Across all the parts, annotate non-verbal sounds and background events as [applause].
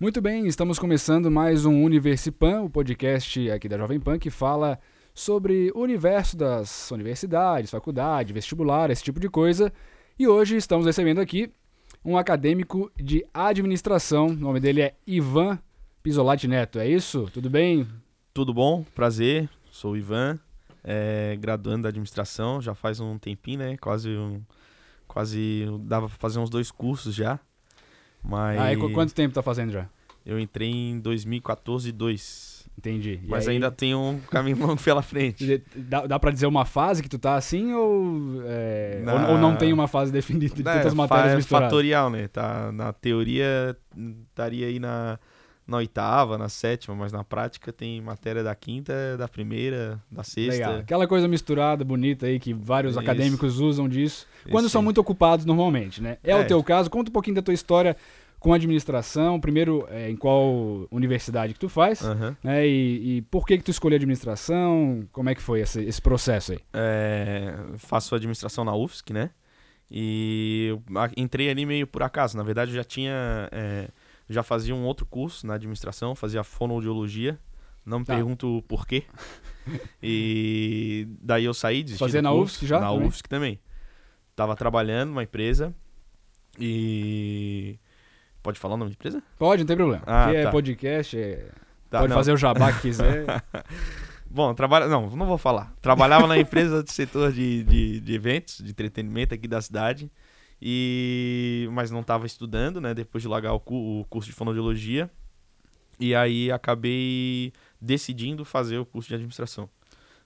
Muito bem, estamos começando mais um Universipan, o podcast aqui da Jovem Pan que fala sobre o universo das universidades, faculdade, vestibular, esse tipo de coisa. E hoje estamos recebendo aqui um acadêmico de administração. O nome dele é Ivan Pisolati Neto, é isso? Tudo bem? Tudo bom? Prazer. Sou o Ivan, é, graduando da administração, já faz um tempinho, né? Quase um, quase dava para fazer uns dois cursos já. Mas Ah, e qu- quanto tempo tá fazendo já? eu entrei em 2014 2. Entendi. E Mas aí, ainda tem um caminho longo [laughs] pela frente. Dá, dá pra dizer uma fase que tu tá assim ou, é, Na- ou, ou não tem uma fase definida de É, tantas fa- matérias é misturadas? fatorial, né? Tá, na teoria estaria aí na, na oitava, na sétima, mas na prática tem matéria da quinta, da primeira, da sexta. Legal. Aquela coisa misturada, bonita aí, que vários Isso. acadêmicos usam disso. Quando Isso são aí. muito ocupados normalmente, né? É, o É. teu caso. Conta um pouquinho da tua história com administração. Primeiro, é, em qual universidade que tu faz, Aham. né? E, e por que que tu escolheu administração? Como é que foi esse, esse processo aí? É, faço administração na UFSC, né? E entrei ali meio por acaso. Na verdade, eu já tinha. é, já fazia um outro curso na administração, fazia fonoaudiologia. Não me Tá. pergunto o porquê. [laughs] e daí eu saí, desisti Fazia na UFSC já Na também? UFSC também. Tava trabalhando numa empresa e. Pode falar o nome da empresa? Pode, não tem problema. Ah, Aqui é tá. podcast, é- Tá, pode não. fazer o jabá que quiser. [laughs] Bom, trabalha. Não, não vou falar. Trabalhava na empresa do setor de, de, de eventos, de entretenimento aqui da cidade. E... Mas não estava estudando, né? Depois de largar o, cu- o curso de fonoaudiologia. E aí acabei decidindo fazer o curso de administração.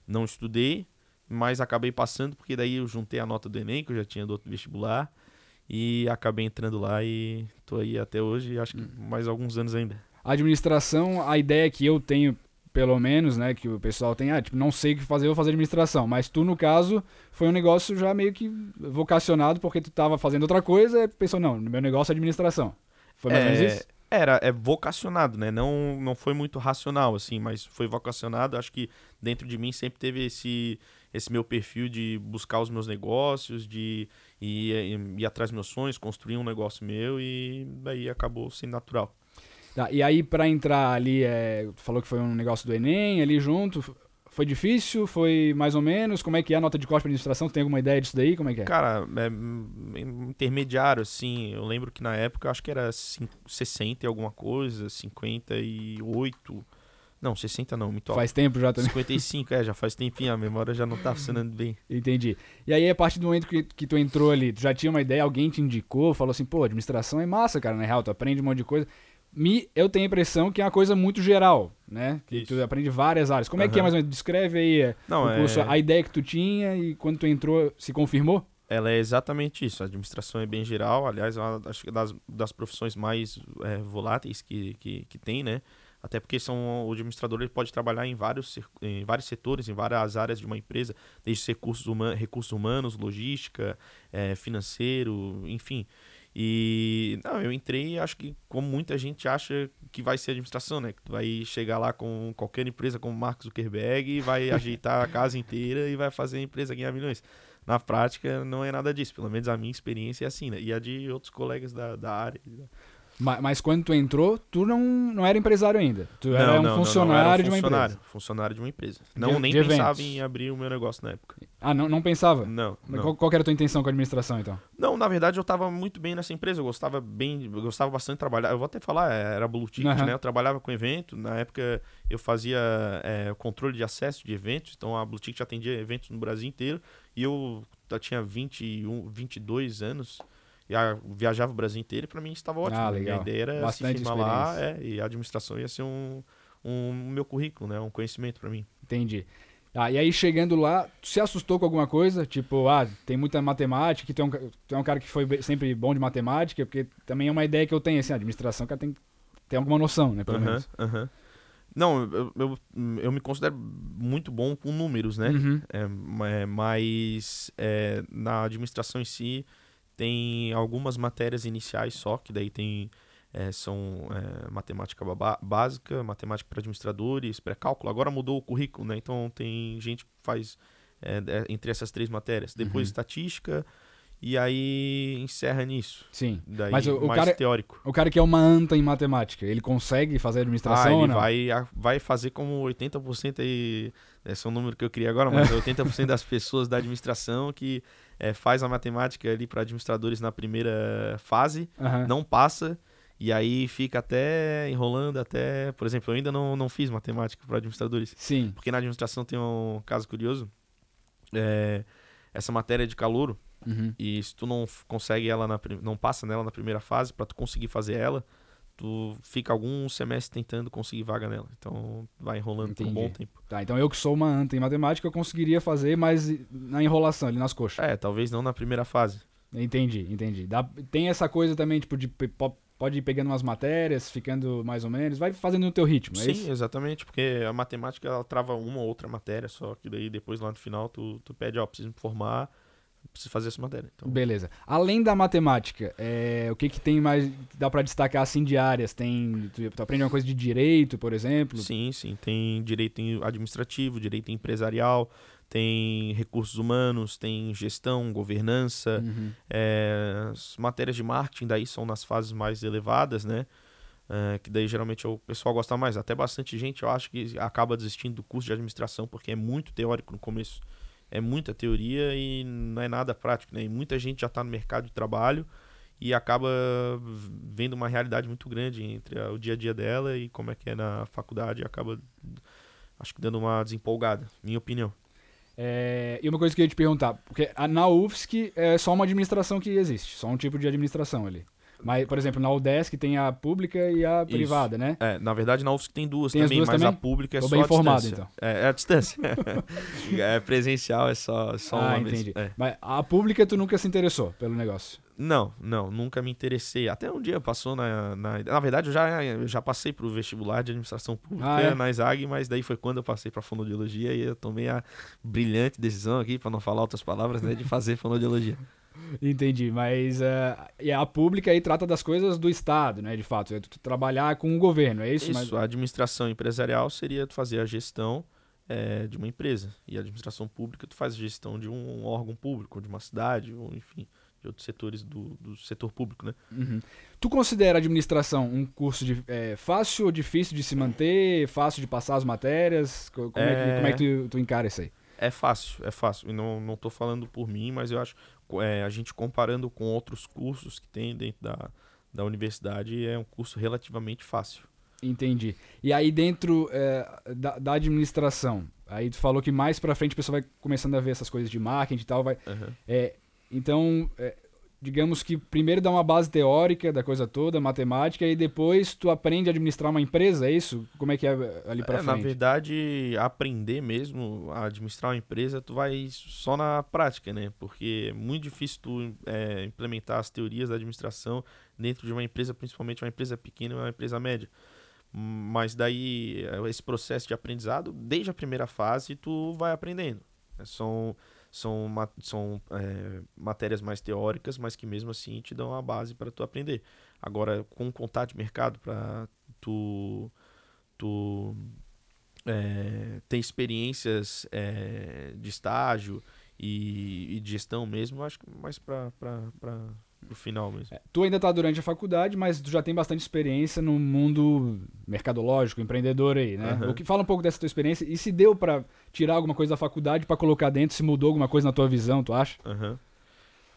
Não estudei, mas acabei passando, porque daí eu juntei a nota do Enem, que eu já tinha do outro vestibular. E acabei entrando lá e tô aí até hoje, e acho que mais alguns anos ainda. A administração, a ideia que eu tenho, pelo menos, né, que o pessoal tem, ah, tipo, não sei o que fazer, vou fazer administração. Mas tu, no caso, foi um negócio já meio que vocacionado, porque tu tava fazendo outra coisa e pensou, não, meu negócio é administração. Foi mais ou menos isso? Era, é vocacionado, né? Não, não foi muito racional, assim, mas foi vocacionado. Acho que dentro de mim sempre teve esse, esse meu perfil de buscar os meus negócios, de ir, ir, ir atrás dos meus sonhos, construir um negócio meu e daí acabou sendo natural. Tá, e aí, pra entrar ali, é, falou que foi um negócio do Enem ali junto. Foi difícil? Foi mais ou menos? Como é que é a nota de corte para administração? Tu tem alguma ideia disso daí? Como é que é? Cara, é hum, intermediário, assim. Eu lembro que na época eu acho que era cin- 60 e alguma coisa, 58. Não, 60 não, muito alto. Faz tempo já também. 55, é, já faz tempinho, a memória já não tá funcionando bem. Entendi. E aí, a partir do momento que, que tu entrou ali, tu já tinha uma ideia, alguém te indicou, falou assim, pô, administração é massa, cara, na real, tu aprende um monte de coisa. Me, eu tenho a impressão que é uma coisa muito geral, né? Que Isso. tu aprende várias áreas. Como é que é mais ou menos? Descreve aí é, Não, o curso, é... a ideia que tu tinha e quando tu entrou, se confirmou? Ela é exatamente isso. A administração é bem geral. Aliás, é uma acho que das, das profissões mais é, voláteis que, que, que tem, né? Até porque são, o administrador ele pode trabalhar em vários, em vários setores, em várias áreas de uma empresa, desde recursos, human, recursos humanos, logística, é, financeiro, enfim. E não, eu entrei e acho que como muita gente acha que vai ser administração, né? Que tu vai chegar lá com qualquer empresa como Mark Zuckerberg e vai [laughs] ajeitar a casa inteira e vai fazer a empresa ganhar milhões. Na prática, não é nada disso. Pelo menos a minha experiência é assim, né? E a de outros colegas da, da área. Ma- Mas, quando tu entrou, tu não, não era empresário ainda. Tu era Não, um não, não, não, funcionário era um de uma funcionário, empresa. Funcionário de uma empresa. Não, De- nem de pensava em abrir o meu negócio na época. Ah, não, não pensava? Não, Mas. Qual, qual era a tua intenção com a administração, então? Não, na verdade eu tava muito bem nessa empresa, eu gostava bem, eu gostava bastante de trabalhar. Eu vou até falar, é, era Blue Ticket, Aham. né? Eu trabalhava com evento, na época eu fazia é, controle de acesso de eventos, então a Blue Ticket atendia eventos no Brasil inteiro e eu já tinha 21, 22 anos. Viajava o Brasil inteiro e pra mim estava ótimo. Ah, legal. A ideia era Bastante se firmar lá é, e a administração ia ser um, um meu currículo, né? Um conhecimento pra mim. Entendi. Ah, e aí, chegando lá, tu se assustou com alguma coisa? Tipo, ah, tem muita matemática, que tu é um, tu é um cara que foi sempre bom de matemática, porque também é uma ideia que eu tenho, assim, a administração, cara tem, tem alguma noção, né, pelo Aham, menos. aham. Não, eu, eu, eu me considero muito bom com números, né? Uhum. É, é, mas é, na administração em si tem algumas matérias iniciais só, que daí tem é, são é, matemática básica, matemática para administradores, pré-cálculo. Agora mudou o currículo, né? Então tem gente que faz é, entre essas três matérias. Depois Uhum. estatística e aí encerra nisso. Sim. Daí Mas o- o mais cara- teórico. O cara que é uma anta em matemática, ele consegue fazer Ah, administração ou ele não? vai, vai fazer como 80% aí, esse é o número que eu queria agora, mas 80% das pessoas da administração que eh, faz a matemática ali para administradores na primeira fase, Aham. não passa, e aí fica até enrolando até, por exemplo, eu ainda não, não fiz matemática para administradores, Sim. porque na administração tem um caso curioso, é, essa matéria de calouro, Uhum. e se tu não consegue ela na não passa nela na primeira fase para tu conseguir fazer ela, tu fica algum semestre tentando conseguir vaga nela. Então vai enrolando por um bom tempo. Tá, então eu que sou uma anta em matemática, eu conseguiria fazer, mas na enrolação, ali nas coxas. É, talvez não na primeira fase. Entendi, entendi. Dá- tem essa coisa também, tipo, de pode ir pegando umas matérias, ficando mais ou menos, vai fazendo no teu ritmo, é Sim, exatamente, porque a matemática ela trava uma ou outra matéria, só que daí depois lá no final tu, tu pede, ó, preciso me formar, preciso fazer essa matéria. Então, Beleza. Além da matemática, é, o que que tem mais, dá pra destacar assim de áreas? Tem, tu, tu aprende uma coisa de direito, por exemplo? Sim, sim. Tem direito administrativo, direito empresarial, tem recursos humanos, tem gestão, governança, Uhum. É, as matérias de marketing daí são nas fases mais elevadas, né? É, que daí geralmente o pessoal gosta mais. Até bastante gente eu acho que acaba desistindo do curso de administração porque é muito teórico no começo. É muita teoria e não é nada prático, né? E muita gente já está no mercado de trabalho e acaba vendo uma realidade muito grande entre o dia a dia dela e como é que é na faculdade acaba acho que dando uma desempolgada, minha opinião. É, e uma coisa que eu ia te perguntar, porque na UFSC é só uma administração que existe, só um tipo de administração ali. Mas, por exemplo, na UDESC tem a pública e a Isso. privada, né? É, na verdade na UFSC tem duas Tem também, duas mas também? a pública é Tô só bem a informado, distância. então. É, é a distância. [laughs] é presencial, é só, só ah, uma entendi. vez. É. Mas a pública tu nunca se interessou pelo negócio. Não, não, nunca me interessei. Até um dia passou na. Na, na verdade, eu já, eu já passei pro vestibular de administração pública Ah, é? na ISAG, mas daí foi quando eu passei pra fonoaudiologia e eu tomei a brilhante decisão aqui, pra não falar outras palavras, né, de fazer fonoaudiologia. Entendi, mas eh, e a pública aí trata das coisas do Estado, né? De fato, é tu trabalhar com o governo, é isso? Isso, Mas- a administração empresarial seria tu fazer a gestão eh, de uma empresa. E a administração pública, tu faz a gestão de um órgão público, de uma cidade, ou enfim, de outros setores do, do setor público, né? Uhum. Tu considera a administração um curso de, eh, fácil ou difícil de se manter, fácil de passar as matérias? Co- Como é, que, É. como é que tu, tu encara isso aí? É fácil, é fácil. E não, não tô falando por mim, mas eu acho é, a gente comparando com outros cursos que tem dentro da, da universidade, é um curso relativamente fácil. Entendi. E aí dentro eh, da, da administração, aí tu falou que mais pra frente a pessoa vai começando a ver essas coisas de marketing e tal, vai... Aham. É, então, é, digamos que primeiro dá uma base teórica da coisa toda, matemática, e depois tu aprende a administrar uma empresa, é isso? Como é que é ali pra É, na frente? verdade, aprender mesmo a administrar uma empresa, tu vai só na prática, né? Porque é muito difícil tu é, implementar as teorias da administração dentro de uma empresa, principalmente uma empresa pequena e uma empresa média. Mas daí, é, esse processo de aprendizado, desde a primeira fase, tu vai aprendendo. É, São, são, ma- são é, matérias mais teóricas, mas que mesmo assim te dão a base para tu aprender. Agora, com contato de mercado, para tu, tu é, ter experiências é, de estágio e, e de gestão mesmo, acho que mais para o final mesmo. É, tu ainda tá durante a faculdade, mas tu já tem bastante experiência no mundo mercadológico, empreendedor aí, né? Aham. O que fala um pouco dessa tua experiência e se deu pra tirar alguma coisa da faculdade pra colocar dentro, se mudou alguma coisa na tua visão, tu acha? Aham.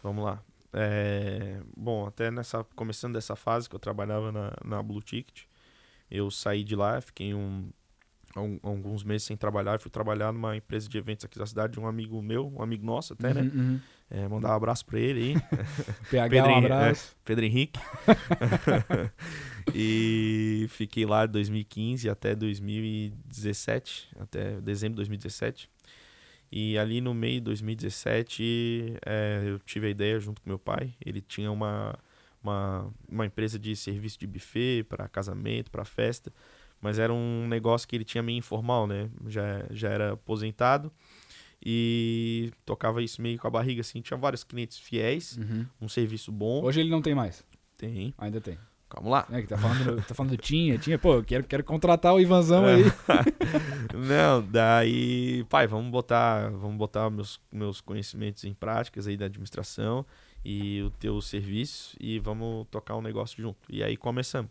Vamos lá. É, bom, até nessa começando dessa fase que eu trabalhava na, na Blue Ticket, eu saí de lá, fiquei um- alguns meses sem trabalhar, fui trabalhar numa empresa de eventos aqui da cidade de um amigo meu, um amigo nosso até, né? Uhum, uhum. É, mandar um abraço pra ele aí. [laughs] PH, um Pedro Henrique, abraço. Pedro Henrique. [laughs] e fiquei lá de 2015 até 2017, até dezembro de 2017. E ali no meio de 2017, é, eu tive a ideia junto com meu pai. Ele tinha uma, uma, uma empresa de serviço de buffet para casamento, para festa. Mas era um negócio que ele tinha meio informal, né? Já, já era aposentado. E tocava isso meio com a barriga, assim. Tinha vários clientes fiéis, Uhum. um serviço bom. Hoje ele não tem mais, Tem. ainda tem. Calma lá. É, que tá falando, tá falando tinha, tinha, pô, eu quero, quero contratar o Ivanzão É. aí. [laughs] Não, daí, pai, vamos botar, vamos botar meus, meus conhecimentos em práticas aí da administração e o teu serviço e vamos tocar um negócio junto. E aí começamos.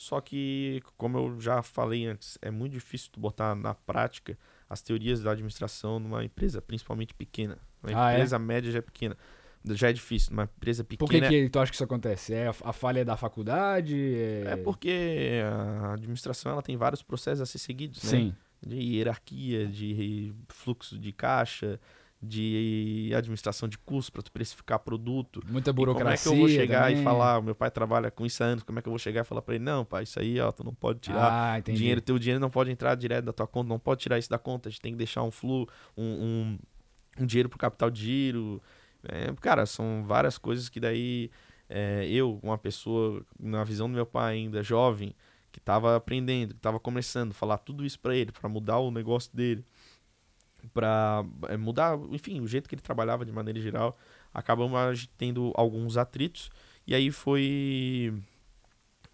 Só que, como eu já falei antes, é muito difícil tu botar na prática as teorias da administração numa empresa, principalmente pequena. Uma Ah, é? empresa média já é pequena. Já é difícil. Uma empresa pequena. Por que, que tu acha que isso acontece? É a, a falha da faculdade? É, É porque a administração ela tem vários processos a ser seguidos, né? Sim. De hierarquia, de fluxo de caixa, de administração de custos para tu precificar produto. Muita E como é burocracia. que eu vou chegar também. e falar, "O meu pai trabalha com isso há anos, como é que eu vou chegar e falar para ele, não, pai, isso aí, ó, tu não pode tirar. Ah, dinheiro, teu dinheiro não pode entrar direto da tua conta, não pode tirar isso da conta, a gente tem que deixar um flu, um, um, um dinheiro pro capital de giro. É, cara, são várias coisas que daí é, eu, uma pessoa, na visão do meu pai ainda, jovem, que tava aprendendo, que tava começando, falar tudo isso para ele, para mudar o negócio dele, para mudar, enfim, o jeito que ele trabalhava de maneira geral, acabamos tendo alguns atritos, e aí foi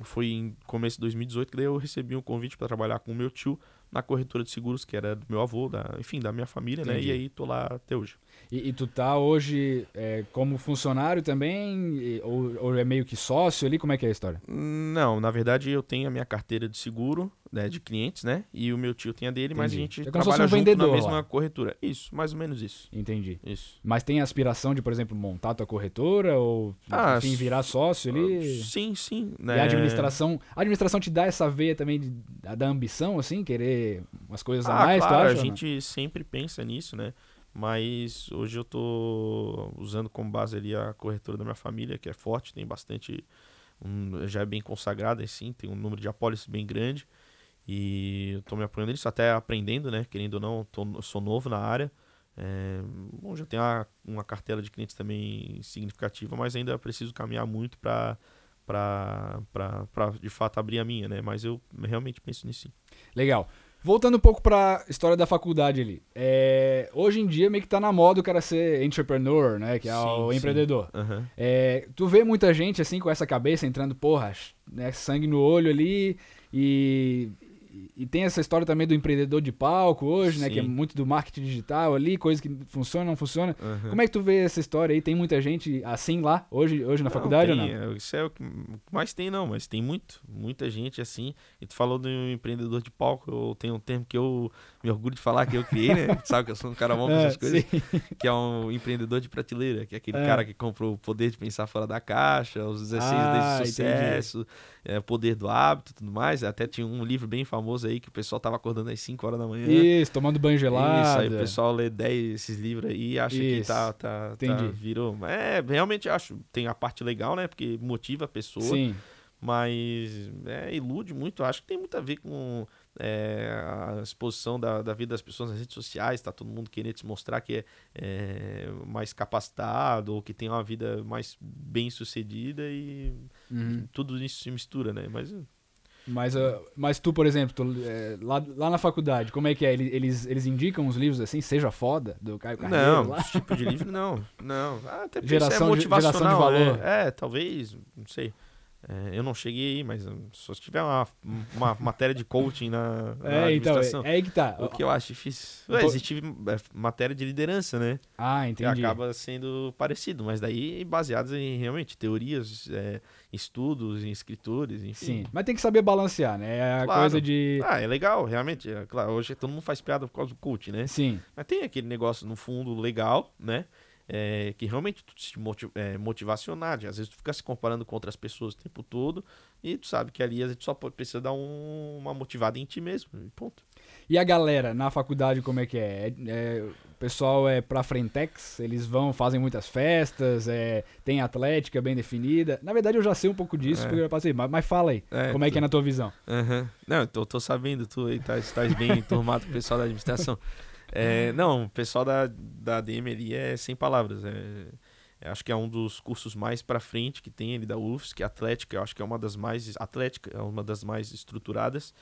foi em começo de 2018 que daí eu recebi um convite para trabalhar com o meu tio na corretora de seguros, que era do meu avô, da, enfim, da minha família, né? Entendi. E aí tô lá até hoje. E, e tu tá hoje é, como funcionário também? E- ou, ou é meio que sócio ali? Como é que é a história? Não, na verdade eu tenho a minha carteira de seguro, né, de clientes, né? E o meu tio tem a dele, mas a Entendi. gente É trabalha um junto vendedor na mesma lá. corretora. Isso, mais ou menos isso. Entendi. Isso. Mas tem a aspiração de, por exemplo, montar tua corretora? Ou, Ah, enfim, virar sócio ali? Sim, sim. E Né? a administração, a administração te dá essa veia também de- da ambição, assim, querer umas coisas a Ah, mais, claro, tu a acha? não? gente sempre pensa nisso, né? Mas hoje eu tô usando como base ali a corretora da minha família, que é forte, tem bastante. um- já é bem consagrada, assim, tem um número de apólices bem grande. E eu tô me apoiando nisso, até aprendendo, né? Querendo ou não, tô, sou novo na área. É, bom, já tenho uma, uma cartela de clientes também significativa, mas ainda preciso caminhar muito para para de fato abrir a minha, né? Mas eu realmente penso nisso sim. Legal. Voltando um pouco pra história da faculdade ali. É, hoje em dia meio que tá na moda o cara ser entrepreneur, né? Que é Sim, o empreendedor. Aham. É, tu vê muita gente assim com essa cabeça entrando, porra, né, sangue no olho ali e, e tem essa história também do empreendedor de palco hoje, né, que é Sim. muito do marketing digital ali, coisa que funciona, não funciona. aham. Como é que tu vê essa história aí? Tem muita gente assim lá hoje, hoje na Não, faculdade tem, ou não? é, Isso é o que mais tem, não, mas tem muito, muita gente assim. E tu falou do empreendedor de palco, eu tenho um termo que eu me orgulho de falar que eu criei, né? Tu [laughs] Sabe que eu sou um cara bom com É, essas coisas. sim. Que é um empreendedor de prateleira, que é aquele É. cara que compra o poder de pensar fora da caixa, os 16 Ah, de sucesso, é, o poder do hábito e tudo mais. Até tinha um livro bem famoso aí que o pessoal tava acordando às 5 horas da manhã. Isso, tomando banho gelado. Isso, aí o pessoal lê 10 esses livros aí e acha que Isso. tá, tá, tá Entendi. virou. É, realmente acho, tem a parte legal, né? Porque motiva a pessoa, Sim. mas é, ilude muito. Acho que tem muito a ver com é, a exposição da, da vida das pessoas nas redes sociais, tá todo mundo querendo se mostrar que é, é, mais capacitado ou que tem uma vida mais bem sucedida e Uhum. tudo isso se mistura, né? Mas Mas, ah, mas tu, por exemplo, tu, é, lá, lá na faculdade, como é que é? Eles, eles, eles indicam os livros assim, seja foda, do Caio Carneiro Não, lá? esse tipo de livro não. Não. Ah, Até porque Geração isso de- é motivacional. geração de valor. É, é, talvez, não sei. É, eu não cheguei aí, mas hum, só se tiver uma, uma [laughs] matéria de coaching na, na É, então, administração. é, é aí que tá. O que eu acho difícil. Ué, existe é, matéria de liderança, né? Ah, Que entendi. acaba sendo parecido, mas daí baseados em realmente teorias, é, estudos, em escritores, enfim. Sim, mas tem que saber balancear, né? É a Claro. coisa de... Ah, é legal, realmente. É, claro, hoje todo mundo faz piada por causa do coach, né? Sim, Mas tem aquele negócio no fundo legal, né? É, que realmente tu te motiv é, motivacionar. Às vezes tu fica se comparando com outras pessoas o tempo todo e tu sabe que ali vezes tu só precisa dar um- uma motivada em ti mesmo. Ponto. E a galera na faculdade, como é que é? É- é, o pessoal é pra Frentex, eles vão, fazem muitas festas, é, tem atlética bem definida. Na verdade, eu já sei um pouco disso, É. porque eu já passei, mas, mas fala aí, É, como é tu- que é na tua visão? Aham. Não, eu tô, tô sabendo, tu aí estás tá, bem [laughs] enturmado com o pessoal da administração. É, não, o pessoal da, da ADM ali é sem palavras. É, é, acho que é um dos cursos mais pra frente que tem ali da UFS, que é Atlética, eu acho que é uma das mais. Atlética é uma das mais estruturadas.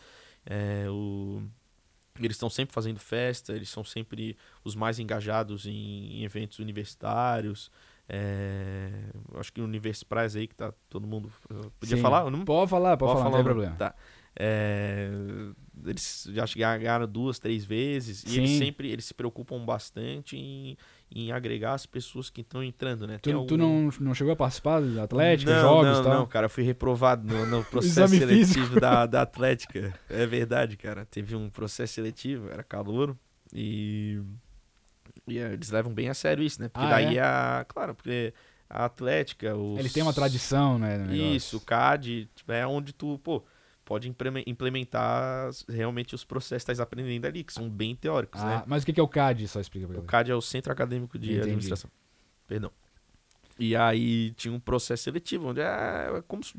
É, o, eles estão sempre fazendo festa, eles são sempre os mais engajados em, em eventos universitários. É, acho que o Universipraz aí que tá todo mundo. Podia Sim. falar? Não, Pode falar, pode, falar, não tem problema. Tá. É, eles já chegaram duas, três vezes e eles Sim. sempre eles se preocupam bastante em, em agregar as pessoas que estão entrando, né? Tem Tu, tu algum- não, não chegou a participar da Atlética, não, jogos não, tal? Não, cara, eu fui reprovado no, no [laughs] processo seletivo da, da Atlética. É verdade, cara. Teve um processo seletivo, era calouro. E, e é, eles levam bem a sério isso, né? Porque Ah, daí é? a. Claro, porque a Atlética. Os, Eles têm uma tradição, né? Isso, o CAD tipo, é onde tu, pô, pode implemen- implementar realmente os processos que estás aprendendo ali, que são bem teóricos, Ah, né? mas o que é o CAD? Só explica pra O. CAD é o Centro Acadêmico de Entendi. Administração. Perdão. E aí tinha um processo seletivo, onde é, é como se-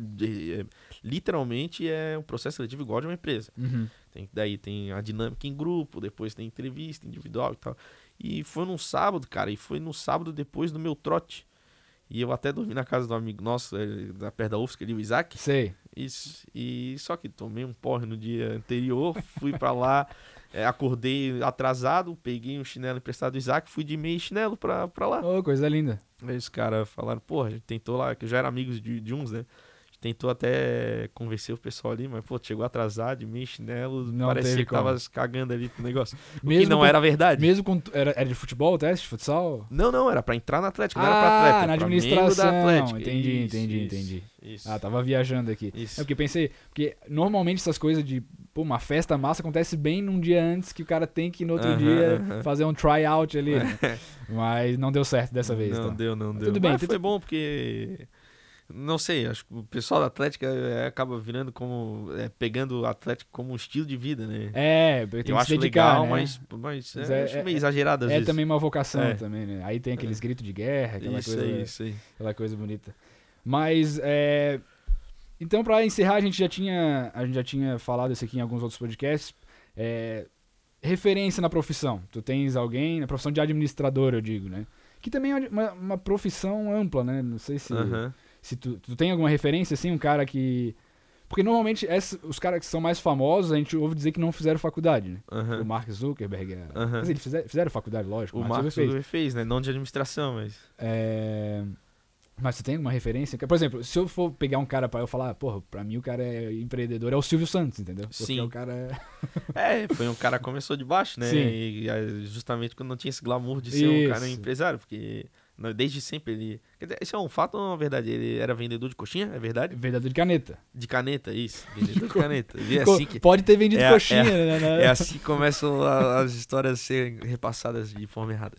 é- literalmente é um processo seletivo igual de uma empresa. Uhum. Tem, daí tem a dinâmica em grupo, depois tem entrevista individual e tal. E foi num sábado, cara, e foi no sábado depois do meu trote. E eu até dormi na casa do amigo nosso, eh, da perto da UFSC ali, o Isaac. Sei. Isso. E só que tomei um porre no dia anterior, fui pra lá, eh, [laughs] acordei atrasado, peguei um chinelo emprestado do Isaac, fui de meio chinelo pra, pra lá. Ô, coisa linda. Aí os caras falaram, porra, a gente tentou lá, que eu já era amigos de, de uns, né? Tentou até convencer o pessoal ali, mas, pô, chegou atrasado, de meio chinelo, Não parecia que tava se cagando ali pro negócio. O que não com- era verdade. Mesmo com. Era, era de futebol o teste? Futsal? Não, não, era pra entrar na Atlética, não era pra ah, Atlética. na administração. da Atlética. Entendi, Isso, entendi, isso, entendi. Isso. Ah, tava viajando aqui. Isso. É porque pensei, porque normalmente essas coisas de, pô, uma festa massa acontece bem num dia antes que o cara tem que no outro Aham, dia aham. fazer um tryout ali, né? [laughs] Mas não deu certo dessa vez, Não então. deu, não Mas deu. tudo bem, Mas foi bom porque. Não sei, acho que o pessoal da Atlética é, acaba virando como. é, pegando o Atlético como um estilo de vida, né? É, tem eu acho dedicar, legal, né? mas, mas, Mas é, é- acho é- meio exagerado às É vezes. também uma vocação É. também, né? Aí tem aqueles gritos de guerra, aquela isso coisa, aí, isso aí. aquela coisa bonita. Mas é, então pra encerrar a gente já tinha a gente já tinha falado isso aqui em alguns outros podcasts. É, referência na profissão. Tu tens alguém na profissão de administrador, eu digo, né? Que também é uma, uma profissão ampla, né? Não sei se Aham. Se tu, tu tem alguma referência, assim, um cara que. Porque normalmente essa- os caras que são mais famosos, a gente ouve dizer que não fizeram faculdade, né? aham. O Mark Zuckerberg. é-. Quer dizer, eles fizeram, fizeram faculdade, lógico. O Mark Marcos Zuckerberg fez. fez. né? Não de administração, mas. É, Mas você tem alguma referência? Por exemplo, se eu for pegar um cara pra eu falar, porra, pra mim o cara é empreendedor, é o Silvio Santos, entendeu? Porque Sim. o cara é. [laughs] É, foi um cara que começou de baixo, né? Sim. E, justamente quando não tinha esse glamour de ser um cara Isso. empresário, porque desde sempre ele. Isso é um fato ou uma verdade? Ele era vendedor de coxinha, é verdade? Verdadeiro de caneta. De caneta, isso. Vendedor de [laughs] caneta. E é assim que. Pode ter vendido é- coxinha, né? né? É assim que começam as histórias a serem repassadas de forma errada.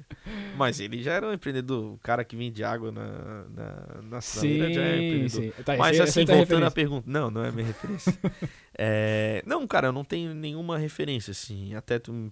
Mas ele já era um empreendedor, o cara que vende água na, na, na sinaleira já é Sim, empreendedor. sim. Tá, Mas esse- assim, é voltando à pergunta. Não, não é minha referência. [laughs] É, não, cara, eu não tenho nenhuma referência, assim. Até tu, me-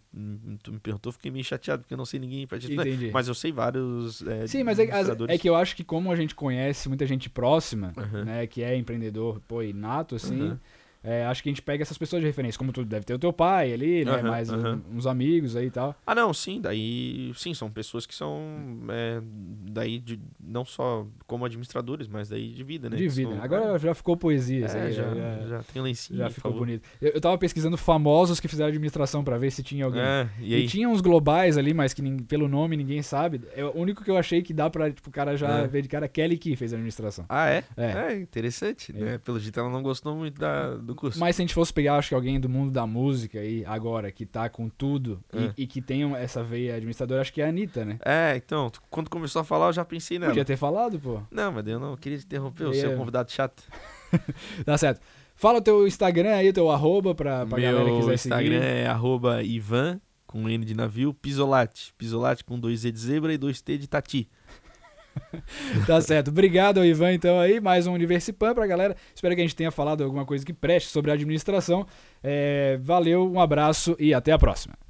tu me perguntou, fiquei meio chateado, porque eu não sei ninguém pra te Entendi. Mas eu sei vários. É, Sim, mas é, é que eu acho que como a gente conhece muita gente próxima, Aham. né, que é empreendedor, pô, inato, assim, Aham. É, acho que a gente pega essas pessoas de referência, como tu deve ter o teu pai ali, né, Aham, mais um- aham. uns amigos aí e tal. Ah, não, sim, daí. Sim, são pessoas que são. é, daí, de, não só como administradores, mas daí de vida, né? de que vida. são- Agora já ficou poesia, é, aí, já, já, já, tem lencinho. já ficou favor. bonito. Eu, eu tava pesquisando famosos que fizeram administração pra ver se tinha alguém. É, e E, aí? tinha uns globais ali, mas que pelo nome ninguém sabe. É o único que eu achei que dá pra, tipo, o cara já É. ver de cara Kelly Key fez a administração. Ah, é? É. É, interessante, né? Pelo jeito ela não gostou muito da, do curso. Mas se a gente fosse pegar, acho que alguém do mundo da música aí, agora, que tá com tudo e- É. e, que tem essa veia administradora, acho que é a Anitta, né? É, então, quando começou a falar, eu já pensei nela. Podia ter falado, pô. Não, mas eu não queria te interromper, o seu convidado chato. [laughs] Tá certo. Fala o teu Instagram aí, o teu arroba pra, pra galera que Meu quiser Instagram seguir. é arroba Ivan, com N de navio, Pisolate. Pisolate com dois E de zebra e dois T de tati. [laughs] Tá certo. Obrigado Ivan, então, aí. Mais um Universipan pra galera. Espero que a gente tenha falado alguma coisa que preste sobre a administração. É, valeu, um abraço e até a próxima.